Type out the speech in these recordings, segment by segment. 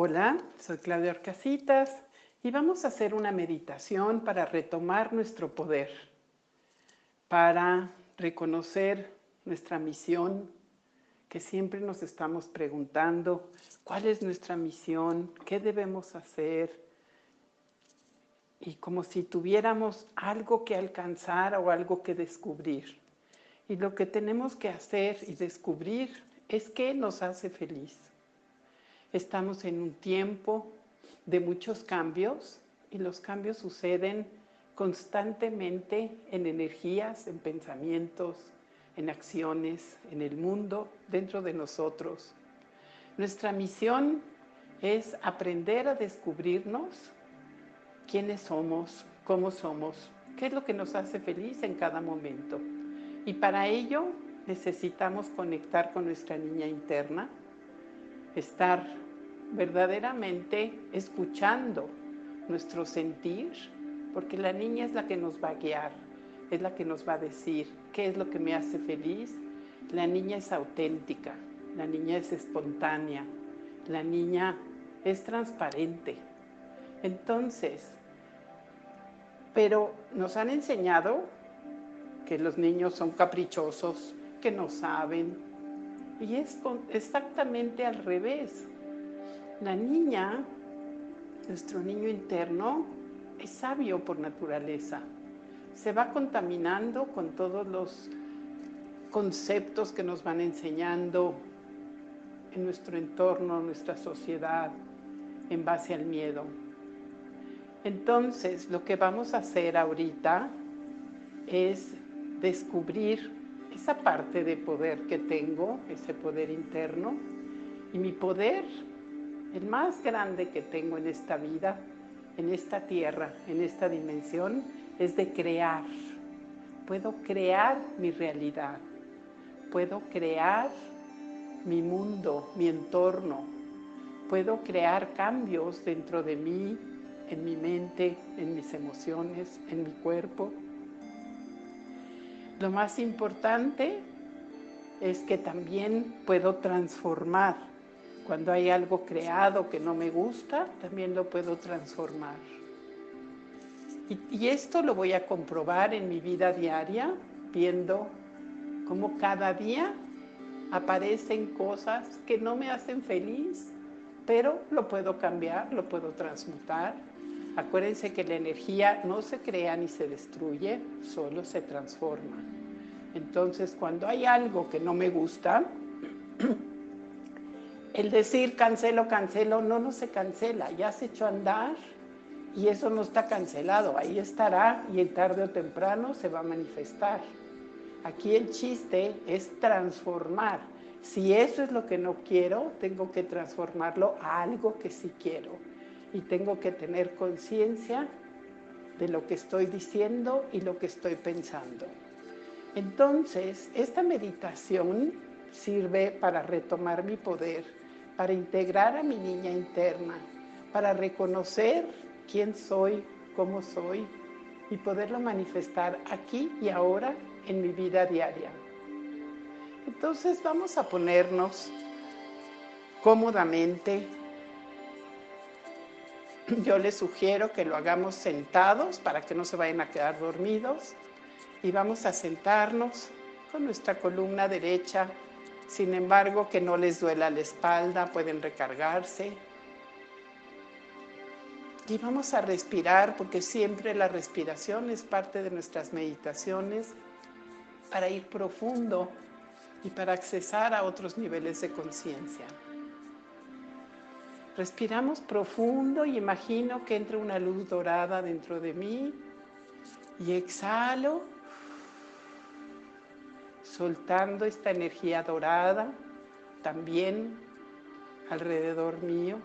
Hola, soy Claudia Orcasitas y vamos a hacer una meditación para retomar nuestro poder, para reconocer nuestra misión, que siempre nos estamos preguntando cuál es nuestra misión, qué debemos hacer, y como si tuviéramos algo que alcanzar o algo que descubrir. Y lo que tenemos que hacer y descubrir es qué nos hace feliz. Estamos en un tiempo de muchos cambios y los cambios suceden constantemente en energías, en pensamientos, en acciones, en el mundo, dentro de nosotros. Nuestra misión es aprender a descubrirnos quiénes somos, cómo somos, qué es lo que nos hace feliz en cada momento. Y para ello necesitamos conectar con nuestra niña interna, estar verdaderamente escuchando nuestro sentir, porque la niña es la que nos va a guiar, es la que nos va a decir qué es lo que me hace feliz. La niña es auténtica, la niña es espontánea, la niña es transparente. Entonces, pero nos han enseñado que los niños son caprichosos, que no saben. Y es exactamente al revés. La niña, nuestro niño interno, es sabio por naturaleza. Se va contaminando con todos los conceptos que nos van enseñando en nuestro entorno, en nuestra sociedad, en base al miedo. Entonces, lo que vamos a hacer ahorita es descubrir esa parte de poder que tengo, ese poder interno, y mi poder, el más grande que tengo en esta vida, en esta tierra, en esta dimensión, es de crear. Puedo crear mi realidad, puedo crear mi mundo, mi entorno, puedo crear cambios dentro de mí, en mi mente, en mis emociones, en mi cuerpo. Lo más importante es que también puedo transformar. Cuando hay algo creado que no me gusta, también lo puedo transformar. Y, esto lo voy a comprobar en mi vida diaria, viendo cómo cada día aparecen cosas que no me hacen feliz, pero lo puedo cambiar, lo puedo transmutar Acuérdense que la energía no se crea ni se destruye, solo se transforma. Entonces, cuando hay algo que no me gusta, el decir cancelo, cancelo, no, no se cancela, ya se echó a andar y eso no está cancelado, ahí estará y en tarde o temprano se va a manifestar. Aquí el chiste es transformar. Si eso es lo que no quiero, tengo que transformarlo a algo que sí quiero y tengo que tener conciencia de lo que estoy diciendo y lo que estoy pensando. Entonces, esta meditación sirve para retomar mi poder, para integrar a mi niña interna, para reconocer quién soy, cómo soy y poderlo manifestar aquí y ahora en mi vida diaria. Entonces vamos a ponernos cómodamente yo les sugiero que lo hagamos sentados para que no se vayan a quedar dormidos y vamos a sentarnos con nuestra columna derecha. Sin embargo, que no les duela la espalda, pueden recargarse. Y vamos a respirar porque siempre la respiración es parte de nuestras meditaciones para ir profundo y para accesar a otros niveles de conciencia. Respiramos profundo y imagino que entra una luz dorada dentro de mí y exhalo, soltando esta energía dorada también alrededor mío.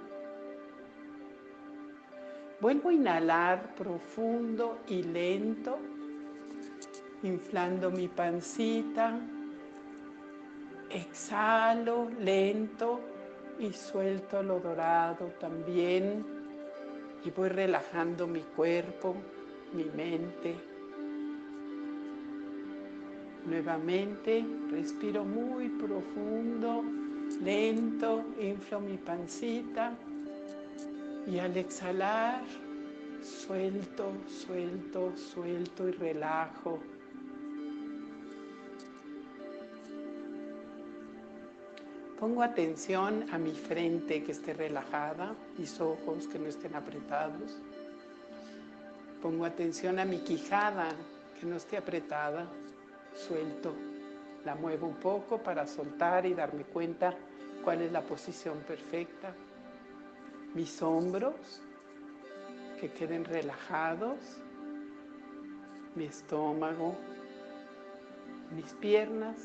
Vuelvo a inhalar profundo y lento, inflando mi pancita. Exhalo lento y suelto lo dorado también y voy relajando mi cuerpo, mi mente. Nuevamente respiro muy profundo, lento, inflo mi pancita Y al exhalar, suelto, suelto, suelto y relajo. Pongo atención a mi frente que esté relajada, mis ojos que no estén apretados. Pongo atención a mi quijada que no esté apretada. Suelto. La muevo un poco para soltar y darme cuenta cuál es la posición perfecta. Mis hombros que queden relajados. Mi estómago. Mis piernas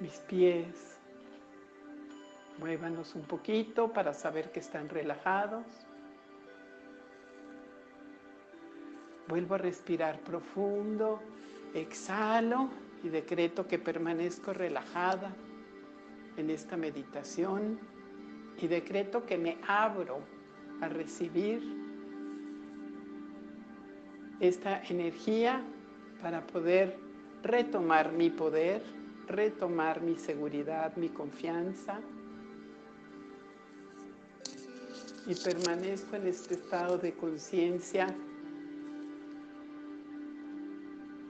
mis pies. Muévanos un poquito para saber que están relajados. Vuelvo a respirar profundo, exhalo y decreto que permanezco relajada en esta meditación y decreto que me abro a recibir esta energía para poder retomar mi poder retomar mi seguridad, mi confianza. Y permanezco en este estado de conciencia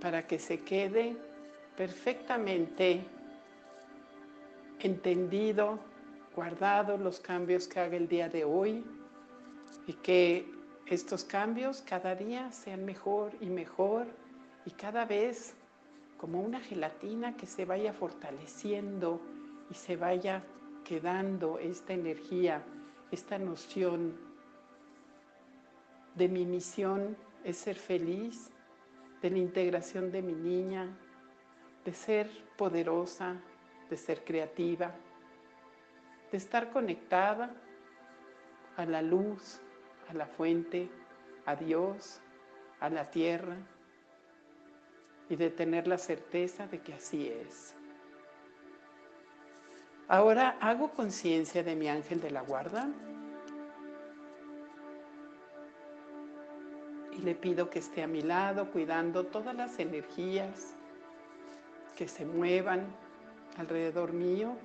para que se quede perfectamente entendido, guardado los cambios que haga el día de hoy y que estos cambios cada día sean mejor y mejor y cada vez como una gelatina que se vaya fortaleciendo y se vaya quedando esta energía, esta noción de mi misión es ser feliz, de la integración de mi niña, de ser poderosa, de ser creativa, de estar conectada a la luz, a la fuente, a Dios, a la tierra y de tener la certeza de que así es. Ahora hago conciencia de mi ángel de la guarda y le pido que esté a mi lado cuidando todas las energías que se muevan alrededor mío.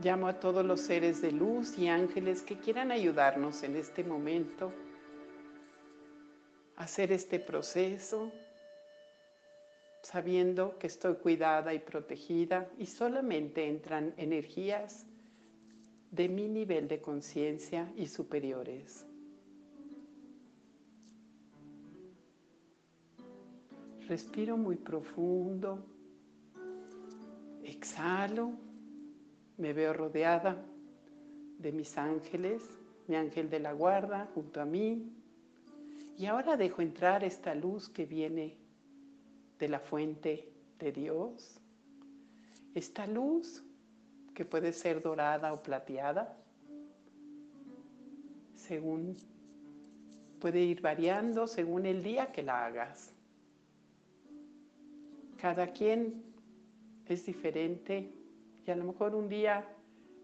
Llamo a todos los seres de luz y ángeles que quieran ayudarnos en este momento hacer este proceso sabiendo que estoy cuidada y protegida y solamente entran energías de mi nivel de conciencia y superiores. Respiro muy profundo, exhalo, me veo rodeada de mis ángeles, mi ángel de la guarda junto a mí, y ahora dejo entrar esta luz que viene de la fuente de Dios. Esta luz que puede ser dorada o plateada, según puede ir variando según el día que la hagas. Cada quien es diferente y a lo mejor un día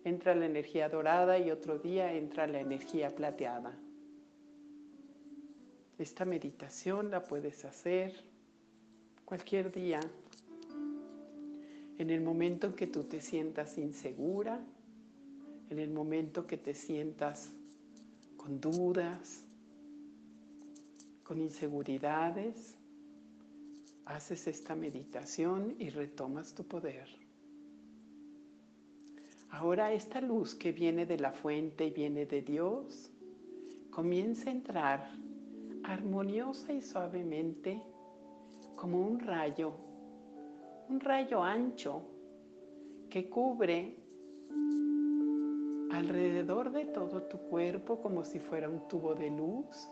entra la energía dorada y otro día entra la energía plateada. Esta meditación la puedes hacer cualquier día, en el momento en que tú te sientas insegura, en el momento que te sientas con dudas, con inseguridades, haces esta meditación y retomas tu poder. Ahora esta luz que viene de la fuente y viene de Dios, comienza a entrar armoniosa y suavemente como un rayo, un rayo ancho que cubre alrededor de todo tu cuerpo como si fuera un tubo de luz,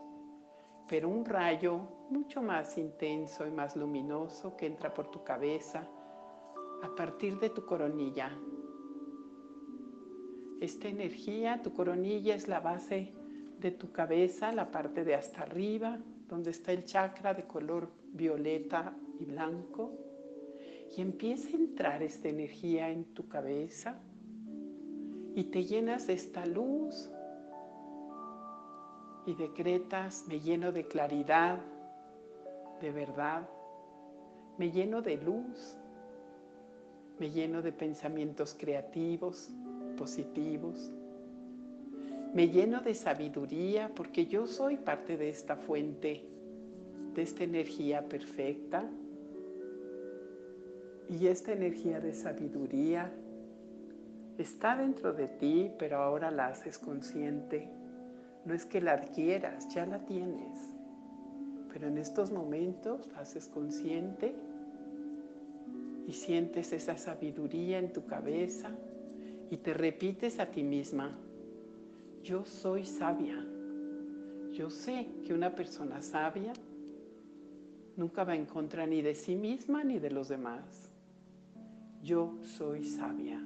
pero un rayo mucho más intenso y más luminoso que entra por tu cabeza a partir de tu coronilla. Esta energía, tu coronilla es la base de tu cabeza, la parte de hasta arriba, donde está el chakra de color violeta y blanco, y empieza a entrar esta energía en tu cabeza y te llenas de esta luz y decretas, me lleno de claridad, de verdad, me lleno de luz, Me lleno de pensamientos creativos, positivos. Me lleno de sabiduría porque yo soy parte de esta fuente, de esta energía perfecta. Y esta energía de sabiduría está dentro de ti, pero ahora la haces consciente. No es que la adquieras, ya la tienes. Pero en estos momentos la haces consciente y sientes esa sabiduría en tu cabeza y te repites a ti misma, yo soy sabia. Yo sé que una persona sabia nunca va en contra ni de sí misma ni de los demás. Yo soy sabia.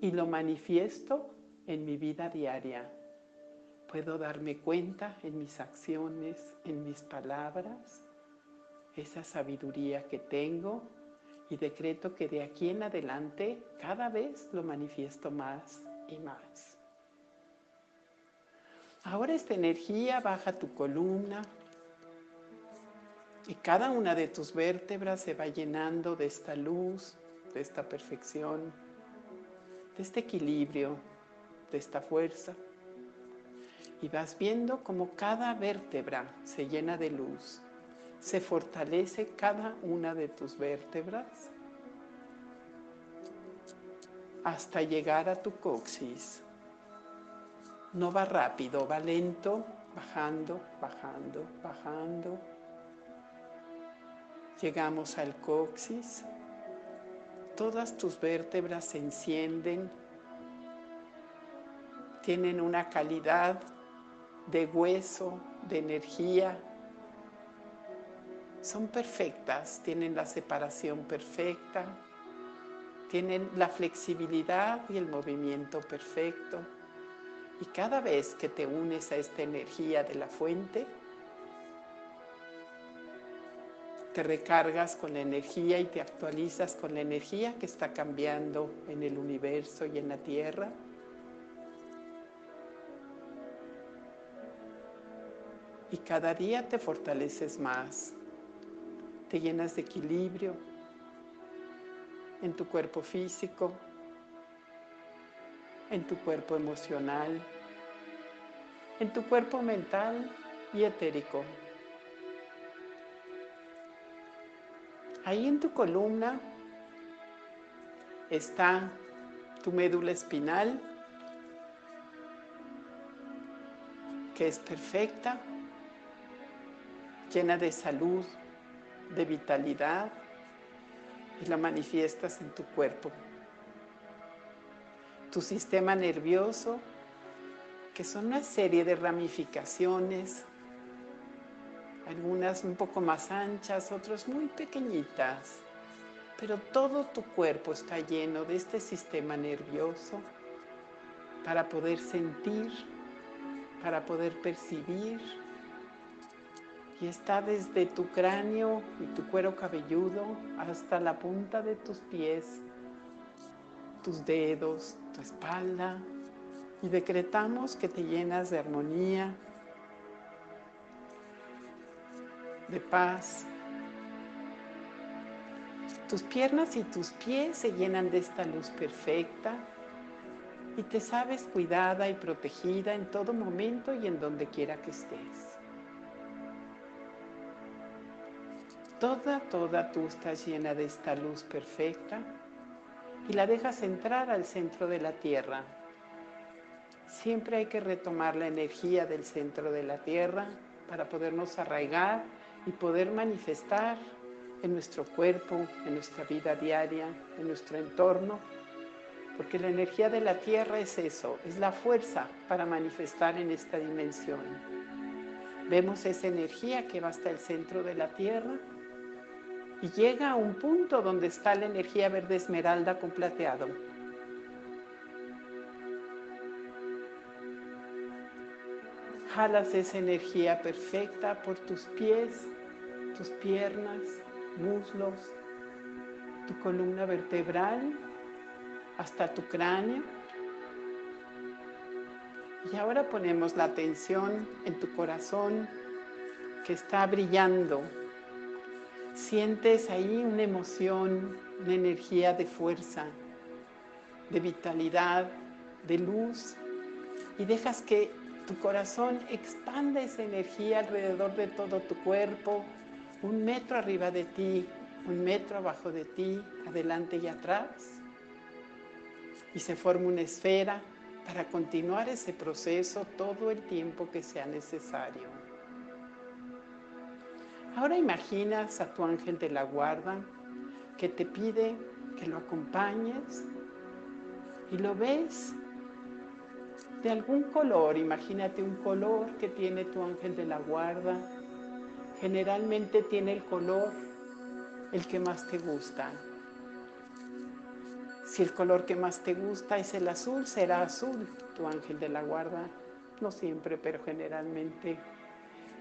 Y lo manifiesto en mi vida diaria. Puedo darme cuenta en mis acciones, en mis palabras, esa sabiduría que tengo y decreto que de aquí en adelante cada vez lo manifiesto más y más. Ahora esta energía baja tu columna y cada una de tus vértebras se va llenando de esta luz, de esta perfección, de este equilibrio, de esta fuerza. Y vas viendo como cada vértebra se llena de luz se fortalece cada una de tus vértebras hasta llegar a tu coxis. No va rápido, va lento, bajando, bajando, bajando. Llegamos al coxis. Todas tus vértebras se encienden. Tienen una calidad de hueso, de energía, son perfectas, tienen la separación perfecta, tienen la flexibilidad y el movimiento perfecto. Y cada vez que te unes a esta energía de la fuente, te recargas con la energía y te actualizas con la energía que está cambiando en el universo y en la tierra. Y cada día te fortaleces más te llenas de equilibrio en tu cuerpo físico, en tu cuerpo emocional, en tu cuerpo mental y etérico. Ahí en tu columna está tu médula espinal, que es perfecta, llena de salud, de vitalidad y la manifiestas en tu cuerpo. Tu sistema nervioso, que son una serie de ramificaciones, algunas un poco más anchas, otras muy pequeñitas, pero todo tu cuerpo está lleno de este sistema nervioso para poder sentir, para poder percibir, y está desde tu cráneo y tu cuero cabelludo hasta la punta de tus pies, tus dedos, tu espalda. Y decretamos que te llenas de armonía, de paz. Tus piernas y tus pies se llenan de esta luz perfecta y te sabes cuidada y protegida en todo momento y en donde quiera que estés. Toda, toda tú estás llena de esta luz perfecta y la dejas entrar al centro de la tierra. Siempre hay que retomar la energía del centro de la tierra para podernos arraigar y poder manifestar en nuestro cuerpo, en nuestra vida diaria, en nuestro entorno, porque la energía de la tierra es eso, es la fuerza para manifestar en esta dimensión. Vemos esa energía que va hasta el centro de la tierra y llega a un punto donde está la energía verde esmeralda con plateado. Jalas esa energía perfecta por tus pies, tus piernas, muslos, tu columna vertebral, hasta tu cráneo. Y ahora ponemos la atención en tu corazón que está brillando sientes ahí una emoción, una energía de fuerza, de vitalidad, de luz, y dejas que tu corazón expanda esa energía alrededor de todo tu cuerpo, un metro arriba de ti, un metro abajo de ti, adelante y atrás. Y se forma una esfera para continuar ese proceso todo el tiempo que sea necesario. Ahora imaginas a tu ángel de la guarda que te pide que lo acompañes y lo ves de algún color. Imagínate un color que tiene tu ángel de la guarda. Generalmente tiene el color el que más te gusta. Si el color que más te gusta es el azul, será azul tu ángel de la guarda. No siempre, pero generalmente.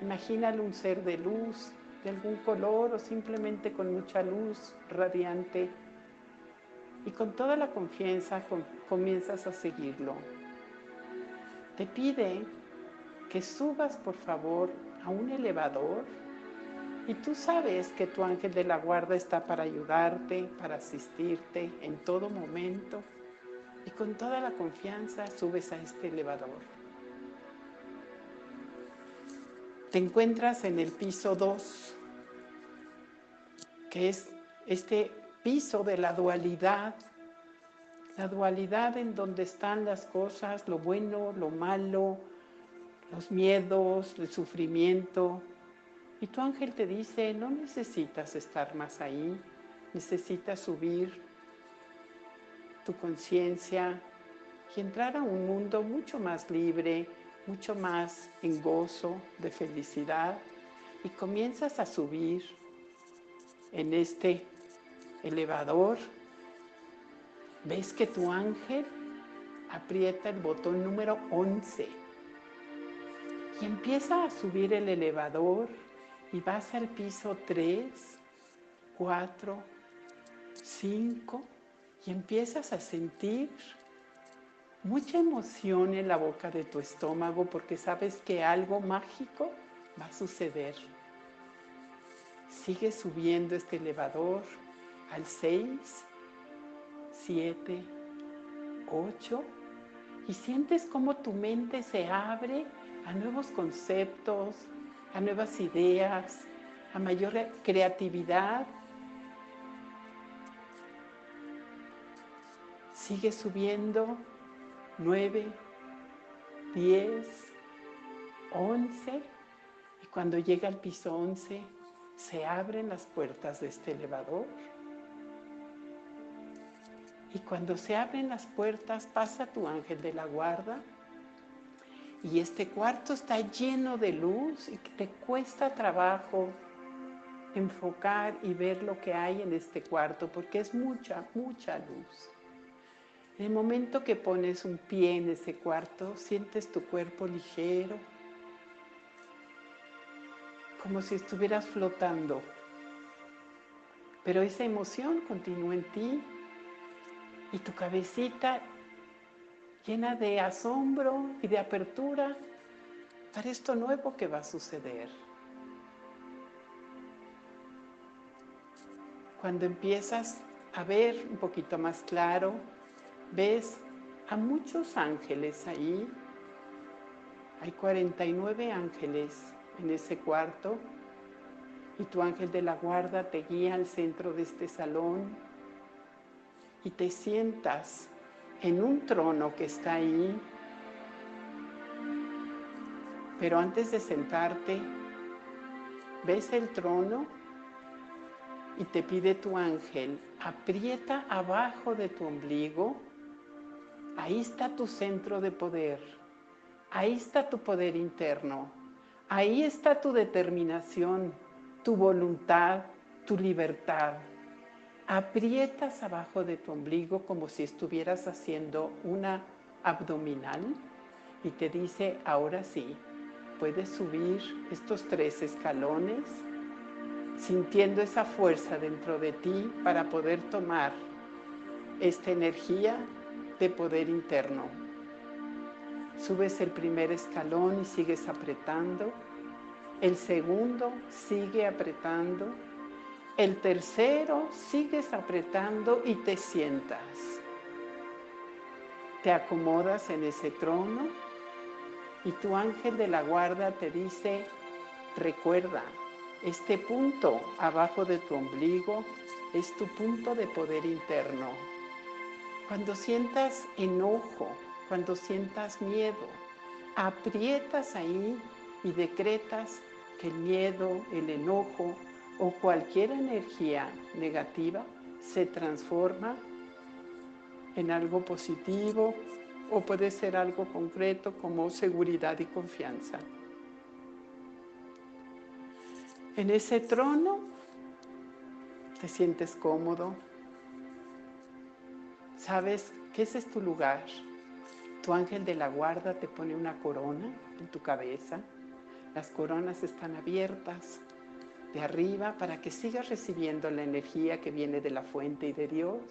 Imagínale un ser de luz, de algún color o simplemente con mucha luz radiante. Y con toda la confianza comienzas a seguirlo. Te pide que subas por favor a un elevador y tú sabes que tu ángel de la guarda está para ayudarte, para asistirte en todo momento. Y con toda la confianza subes a este elevador. Te encuentras en el piso 2, que es este piso de la dualidad, la dualidad en donde están las cosas, lo bueno, lo malo, los miedos, el sufrimiento, y tu ángel te dice, no necesitas estar más ahí, necesitas subir tu conciencia y entrar a un mundo mucho más libre, mucho más en gozo, de felicidad. Y comienzas a subir en este elevador. Ves que tu ángel aprieta el botón número 11 y empieza a subir el elevador y vas al piso 3, 4, 5 y empiezas a sentir mucha emoción en la boca de tu estómago porque sabes que algo mágico va a suceder. Sigue subiendo este elevador al 6, 7, 8 y sientes como tu mente se abre a nuevos conceptos, a nuevas ideas, a mayor creatividad. Sigue subiendo 9, 10, 11 y cuando llega al piso 11 se abren las puertas de este elevador. Y cuando se abren las puertas pasa tu ángel de la guarda y este cuarto está lleno de luz y te cuesta trabajo enfocar y ver lo que hay en este cuarto porque es mucha, mucha luz. En el momento que pones un pie en ese cuarto, sientes tu cuerpo ligero, como si estuvieras flotando. Pero esa emoción continúa en ti y tu cabecita llena de asombro y de apertura para esto nuevo que va a suceder. Cuando empiezas a ver un poquito más claro, ves a muchos ángeles ahí. Hay 49 ángeles en ese cuarto y tu ángel de la guarda te guía al centro de este salón y te sientas en un trono que está ahí. Pero antes de sentarte, ves el trono y te pide tu ángel, aprieta abajo de tu ombligo. Ahí está tu centro de poder. Ahí está tu poder interno. Ahí está tu determinación, tu voluntad, tu libertad aprietas abajo de tu ombligo como si estuvieras haciendo una abdominal y te dice, ahora sí, puedes subir estos tres escalones sintiendo esa fuerza dentro de ti para poder tomar esta energía de poder interno. Subes el primer escalón y sigues apretando. El segundo sigue apretando El tercero, sigues apretando y te sientas. Te acomodas en ese trono y tu ángel de la guarda te dice, recuerda, este punto abajo de tu ombligo es tu punto de poder interno. Cuando sientas enojo, cuando sientas miedo, aprietas ahí y decretas que el miedo, el enojo o cualquier energía negativa se transforma en algo positivo o puede ser algo concreto como seguridad y confianza. En ese trono te sientes cómodo, sabes que ese es tu lugar. Tu ángel de la guarda te pone una corona en tu cabeza. Las coronas están abiertas de arriba para que sigas recibiendo la energía que viene de la fuente y de Dios.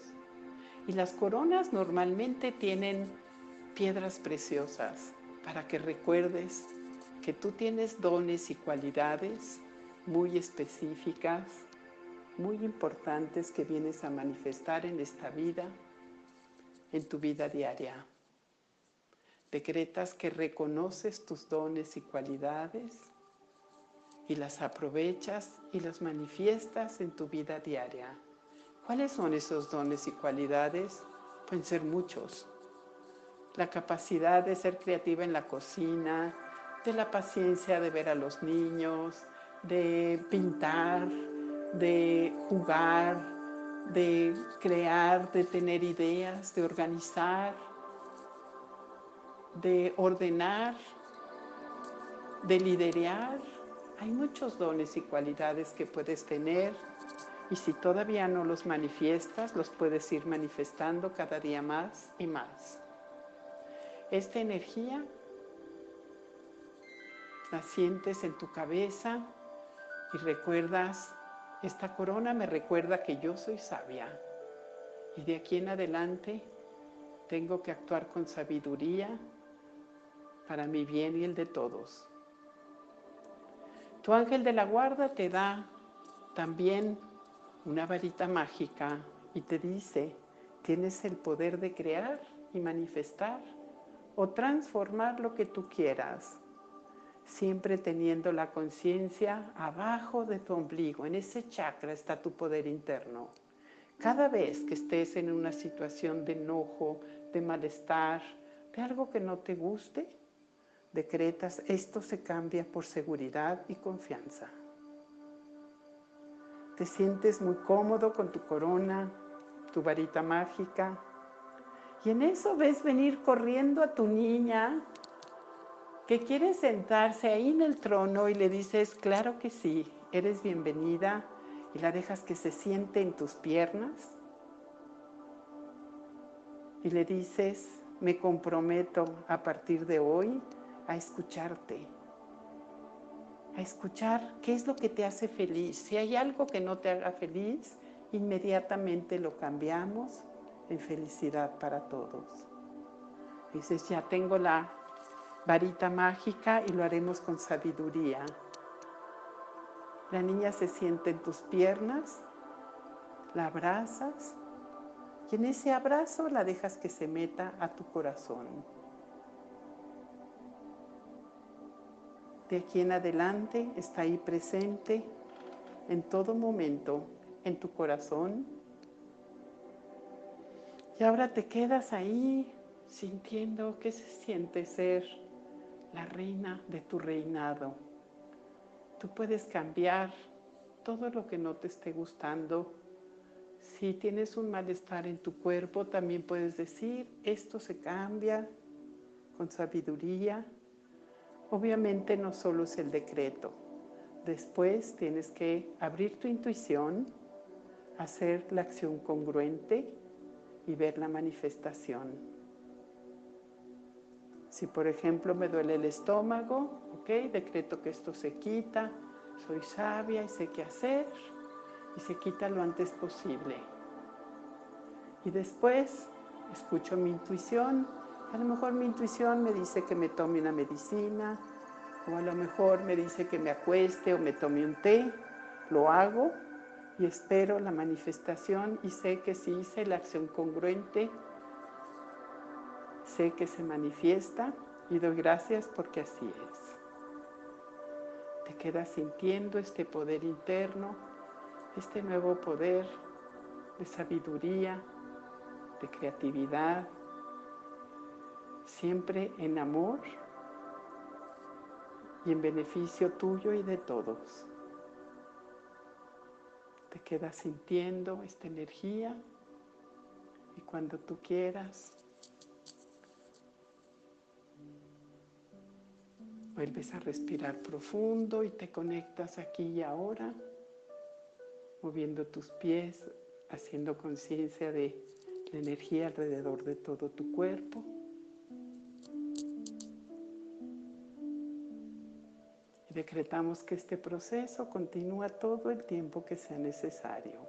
Y las coronas normalmente tienen piedras preciosas para que recuerdes que tú tienes dones y cualidades muy específicas, muy importantes que vienes a manifestar en esta vida, en tu vida diaria. Decretas que reconoces tus dones y cualidades y las aprovechas y las manifiestas en tu vida diaria. ¿Cuáles son esos dones y cualidades? Pueden ser muchos. La capacidad de ser creativa en la cocina, de la paciencia de ver a los niños, de pintar, de jugar, de crear, de tener ideas, de organizar, de ordenar, de liderar. Hay muchos dones y cualidades que puedes tener y si todavía no los manifiestas, los puedes ir manifestando cada día más y más. Esta energía la sientes en tu cabeza y recuerdas, esta corona me recuerda que yo soy sabia y de aquí en adelante tengo que actuar con sabiduría para mi bien y el de todos. Tu ángel de la guarda te da también una varita mágica y te dice, tienes el poder de crear y manifestar o transformar lo que tú quieras, siempre teniendo la conciencia abajo de tu ombligo, en ese chakra está tu poder interno. Cada vez que estés en una situación de enojo, de malestar, de algo que no te guste, decretas, esto se cambia por seguridad y confianza. Te sientes muy cómodo con tu corona, tu varita mágica, y en eso ves venir corriendo a tu niña que quiere sentarse ahí en el trono y le dices, claro que sí, eres bienvenida y la dejas que se siente en tus piernas. Y le dices, me comprometo a partir de hoy a escucharte, a escuchar qué es lo que te hace feliz. Si hay algo que no te haga feliz, inmediatamente lo cambiamos en felicidad para todos. Dices, ya tengo la varita mágica y lo haremos con sabiduría. La niña se siente en tus piernas, la abrazas y en ese abrazo la dejas que se meta a tu corazón. de aquí en adelante está ahí presente en todo momento en tu corazón. Y ahora te quedas ahí sintiendo que se siente ser la reina de tu reinado. Tú puedes cambiar todo lo que no te esté gustando. Si tienes un malestar en tu cuerpo, también puedes decir, esto se cambia con sabiduría Obviamente no solo es el decreto. Después tienes que abrir tu intuición, hacer la acción congruente y ver la manifestación. Si por ejemplo me duele el estómago, ok, decreto que esto se quita, soy sabia y sé qué hacer y se quita lo antes posible. Y después escucho mi intuición, a lo mejor mi intuición me dice que me tome una medicina, o a lo mejor me dice que me acueste o me tome un té, lo hago y espero la manifestación y sé que si hice la acción congruente, sé que se manifiesta y doy gracias porque así es. Te quedas sintiendo este poder interno, este nuevo poder de sabiduría, de creatividad, siempre en amor y en beneficio tuyo y de todos. Te quedas sintiendo esta energía y cuando tú quieras, vuelves a respirar profundo y te conectas aquí y ahora, moviendo tus pies, haciendo conciencia de la energía alrededor de todo tu cuerpo. Y decretamos que este proceso continúa todo el tiempo que sea necesario.